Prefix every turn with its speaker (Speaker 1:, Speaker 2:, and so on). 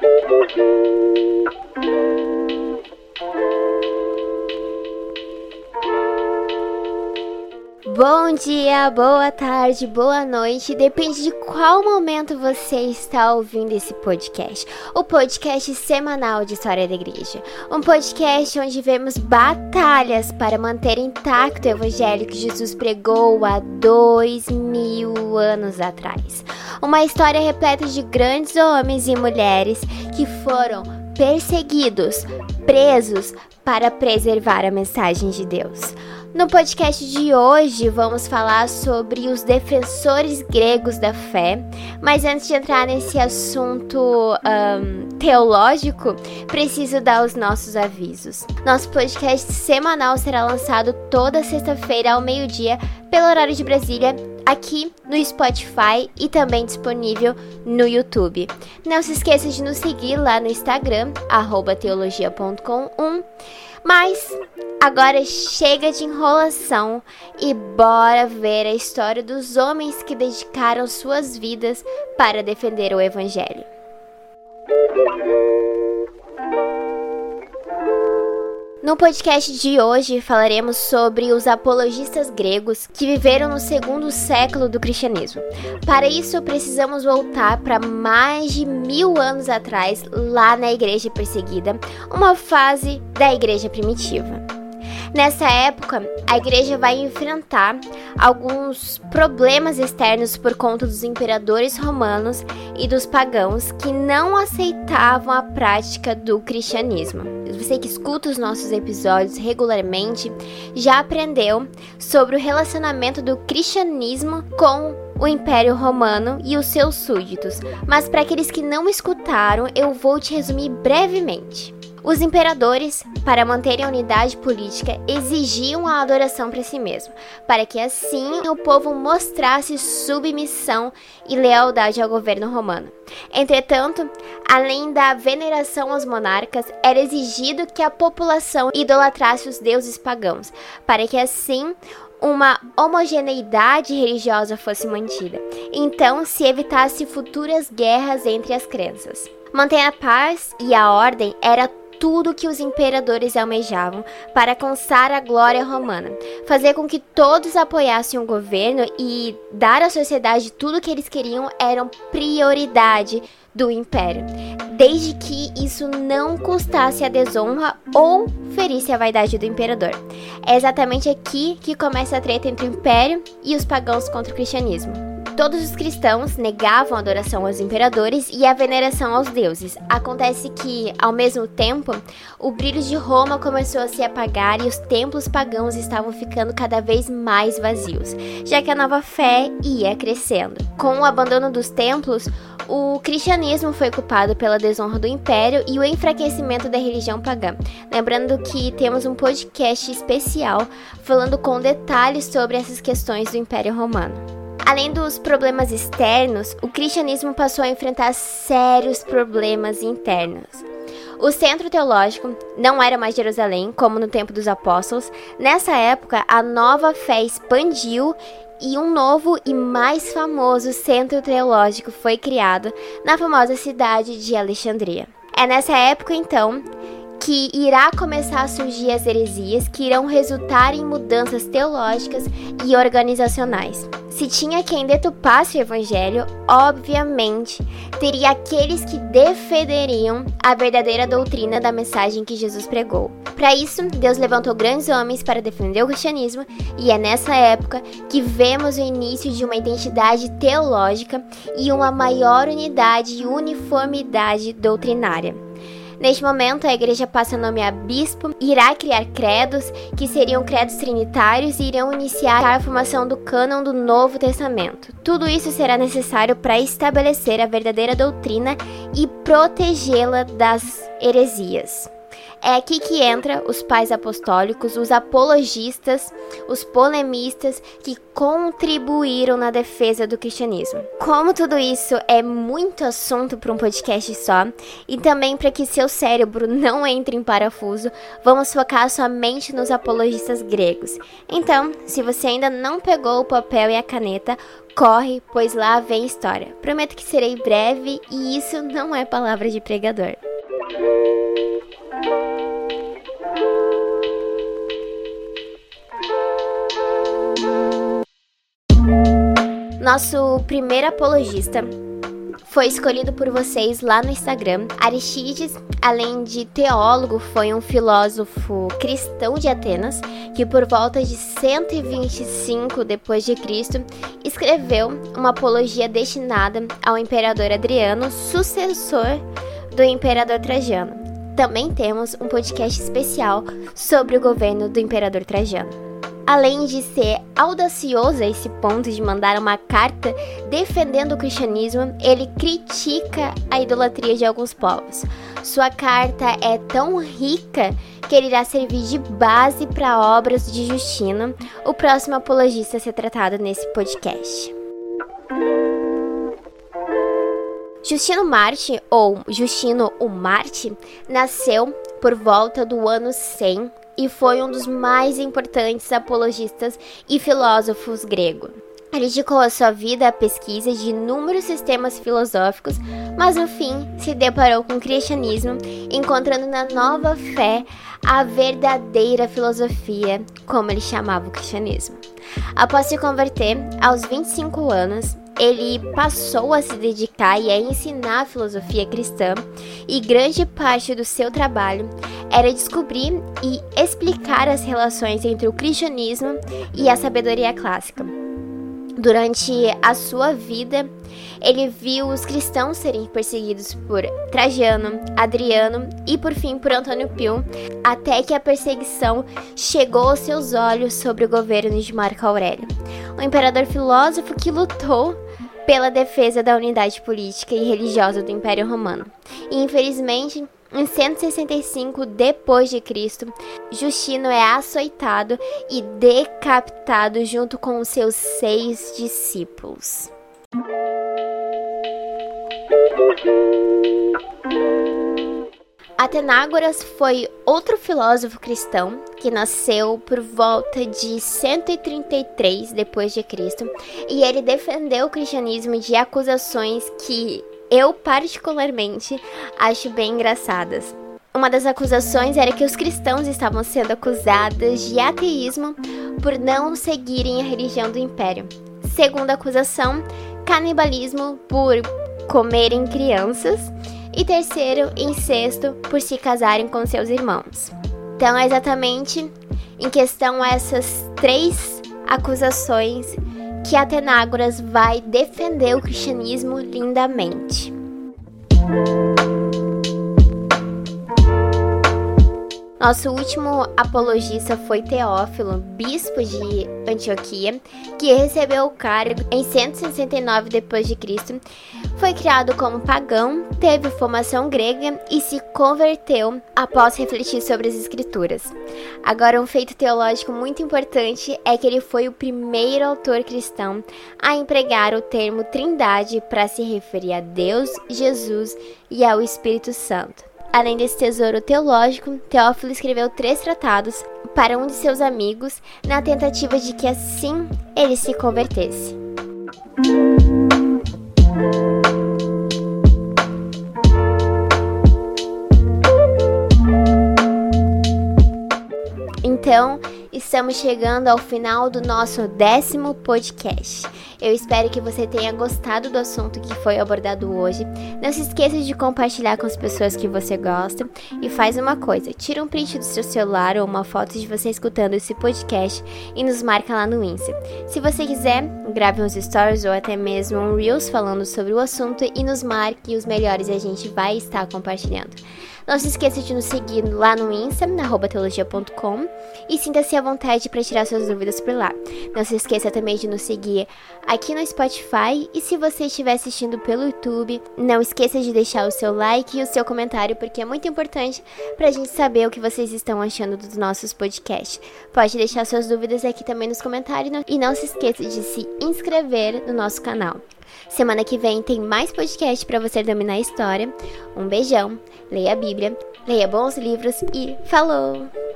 Speaker 1: Música Bom dia, boa tarde, boa noite, depende de qual momento você está ouvindo esse podcast. O podcast semanal de História da Igreja. Um podcast onde vemos batalhas para manter intacto o evangelho que Jesus pregou há dois mil anos atrás. Uma história repleta de grandes homens e mulheres que foram perseguidos, presos para preservar a mensagem de Deus. No podcast de hoje vamos falar sobre os defensores gregos da fé, mas antes de entrar nesse assunto um, teológico, preciso dar os nossos avisos. Nosso podcast semanal será lançado toda sexta-feira ao meio-dia, pelo horário de Brasília, aqui no Spotify e também disponível no YouTube. Não se esqueça de nos seguir lá no Instagram, teologia.com1. Mas agora chega de enrolação e bora ver a história dos homens que dedicaram suas vidas para defender o Evangelho. No podcast de hoje falaremos sobre os apologistas gregos que viveram no segundo século do cristianismo. Para isso, precisamos voltar para mais de mil anos atrás, lá na igreja perseguida, uma fase da igreja primitiva. Nessa época, a igreja vai enfrentar alguns problemas externos por conta dos imperadores romanos e dos pagãos que não aceitavam a prática do cristianismo. Você que escuta os nossos episódios regularmente já aprendeu sobre o relacionamento do cristianismo com o Império Romano e os seus súditos, mas para aqueles que não escutaram, eu vou te resumir brevemente. Os imperadores, para manterem a unidade política, exigiam a adoração para si mesmo, para que assim o povo mostrasse submissão e lealdade ao governo romano. Entretanto, além da veneração aos monarcas, era exigido que a população idolatrasse os deuses pagãos, para que assim uma homogeneidade religiosa fosse mantida. Então se evitasse futuras guerras entre as crenças. Manter a paz e a ordem era tudo que os imperadores almejavam para alcançar a glória romana, fazer com que todos apoiassem o governo e dar à sociedade tudo que eles queriam eram prioridade do império, desde que isso não custasse a desonra ou ferisse a vaidade do imperador. É exatamente aqui que começa a treta entre o império e os pagãos contra o cristianismo. Todos os cristãos negavam a adoração aos imperadores e a veneração aos deuses. Acontece que, ao mesmo tempo, o brilho de Roma começou a se apagar e os templos pagãos estavam ficando cada vez mais vazios, já que a nova fé ia crescendo. Com o abandono dos templos, o cristianismo foi culpado pela desonra do império e o enfraquecimento da religião pagã. Lembrando que temos um podcast especial falando com detalhes sobre essas questões do Império Romano. Além dos problemas externos, o cristianismo passou a enfrentar sérios problemas internos. O centro teológico não era mais Jerusalém, como no tempo dos apóstolos. Nessa época, a nova fé expandiu e um novo e mais famoso centro teológico foi criado na famosa cidade de Alexandria. É nessa época, então, que irá começar a surgir as heresias que irão resultar em mudanças teológicas e organizacionais. Se tinha quem detupasse o evangelho, obviamente teria aqueles que defenderiam a verdadeira doutrina da mensagem que Jesus pregou. Para isso, Deus levantou grandes homens para defender o cristianismo, e é nessa época que vemos o início de uma identidade teológica e uma maior unidade e uniformidade doutrinária. Neste momento, a igreja passa a nomear bispo, irá criar credos, que seriam credos trinitários, e irão iniciar a formação do cânon do Novo Testamento. Tudo isso será necessário para estabelecer a verdadeira doutrina e protegê-la das heresias. É aqui que entra os pais apostólicos, os apologistas, os polemistas que contribuíram na defesa do cristianismo. Como tudo isso é muito assunto para um podcast só, e também para que seu cérebro não entre em parafuso, vamos focar somente nos apologistas gregos. Então, se você ainda não pegou o papel e a caneta, corre, pois lá vem história. Prometo que serei breve e isso não é palavra de pregador. Nosso primeiro apologista foi escolhido por vocês lá no Instagram. Aristides, além de teólogo, foi um filósofo cristão de Atenas que por volta de 125 depois de Cristo escreveu uma apologia destinada ao imperador Adriano, sucessor do imperador Trajano. Também temos um podcast especial sobre o governo do imperador Trajano. Além de ser audacioso a esse ponto de mandar uma carta defendendo o cristianismo, ele critica a idolatria de alguns povos. Sua carta é tão rica que ele irá servir de base para obras de Justino, o próximo apologista a ser tratado nesse podcast. Justino Marte, ou Justino o Marte, nasceu por volta do ano 100 e foi um dos mais importantes apologistas e filósofos gregos. Ele dedicou a sua vida à pesquisa de inúmeros sistemas filosóficos, mas no fim se deparou com o cristianismo, encontrando na nova fé a verdadeira filosofia, como ele chamava o cristianismo. Após se converter, aos 25 anos, ele passou a se dedicar e a ensinar a filosofia cristã, e grande parte do seu trabalho era descobrir e explicar as relações entre o cristianismo e a sabedoria clássica. Durante a sua vida, ele viu os cristãos serem perseguidos por Trajano, Adriano e por fim por Antônio Pio, até que a perseguição chegou aos seus olhos sobre o governo de Marco Aurélio, um imperador filósofo que lutou pela defesa da unidade política e religiosa do Império Romano. E infelizmente, em 165 depois de Cristo, Justino é açoitado e decapitado junto com os seus seis discípulos. Atenágoras foi outro filósofo cristão que nasceu por volta de 133 depois de Cristo, e ele defendeu o cristianismo de acusações que eu particularmente acho bem engraçadas. Uma das acusações era que os cristãos estavam sendo acusados de ateísmo por não seguirem a religião do império. Segunda acusação, canibalismo por comerem crianças e terceiro, incesto por se casarem com seus irmãos. Então, é exatamente em questão a essas três acusações que Atenágoras vai defender o cristianismo lindamente. Nosso último apologista foi Teófilo, bispo de Antioquia, que recebeu o cargo em 169 d.C. Foi criado como pagão, teve formação grega e se converteu após refletir sobre as escrituras. Agora, um feito teológico muito importante é que ele foi o primeiro autor cristão a empregar o termo Trindade para se referir a Deus, Jesus e ao Espírito Santo. Além desse tesouro teológico, Teófilo escreveu três tratados para um de seus amigos, na tentativa de que assim ele se convertesse. Então, estamos chegando ao final do nosso décimo podcast. Eu espero que você tenha gostado do assunto que foi abordado hoje. Não se esqueça de compartilhar com as pessoas que você gosta. E faz uma coisa: tira um print do seu celular ou uma foto de você escutando esse podcast e nos marca lá no Insta. Se você quiser, grave uns stories ou até mesmo um Reels falando sobre o assunto e nos marque os melhores a gente vai estar compartilhando. Não se esqueça de nos seguir lá no Insta, na teologia.com e sinta-se à vontade para tirar suas dúvidas por lá. Não se esqueça também de nos seguir aqui no Spotify. E se você estiver assistindo pelo YouTube, não esqueça de deixar o seu like e o seu comentário, porque é muito importante para a gente saber o que vocês estão achando dos nossos podcasts. Pode deixar suas dúvidas aqui também nos comentários e não se esqueça de se inscrever no nosso canal. Semana que vem tem mais podcast para você dominar a história. Um beijão, leia a Bíblia, leia bons livros e falou!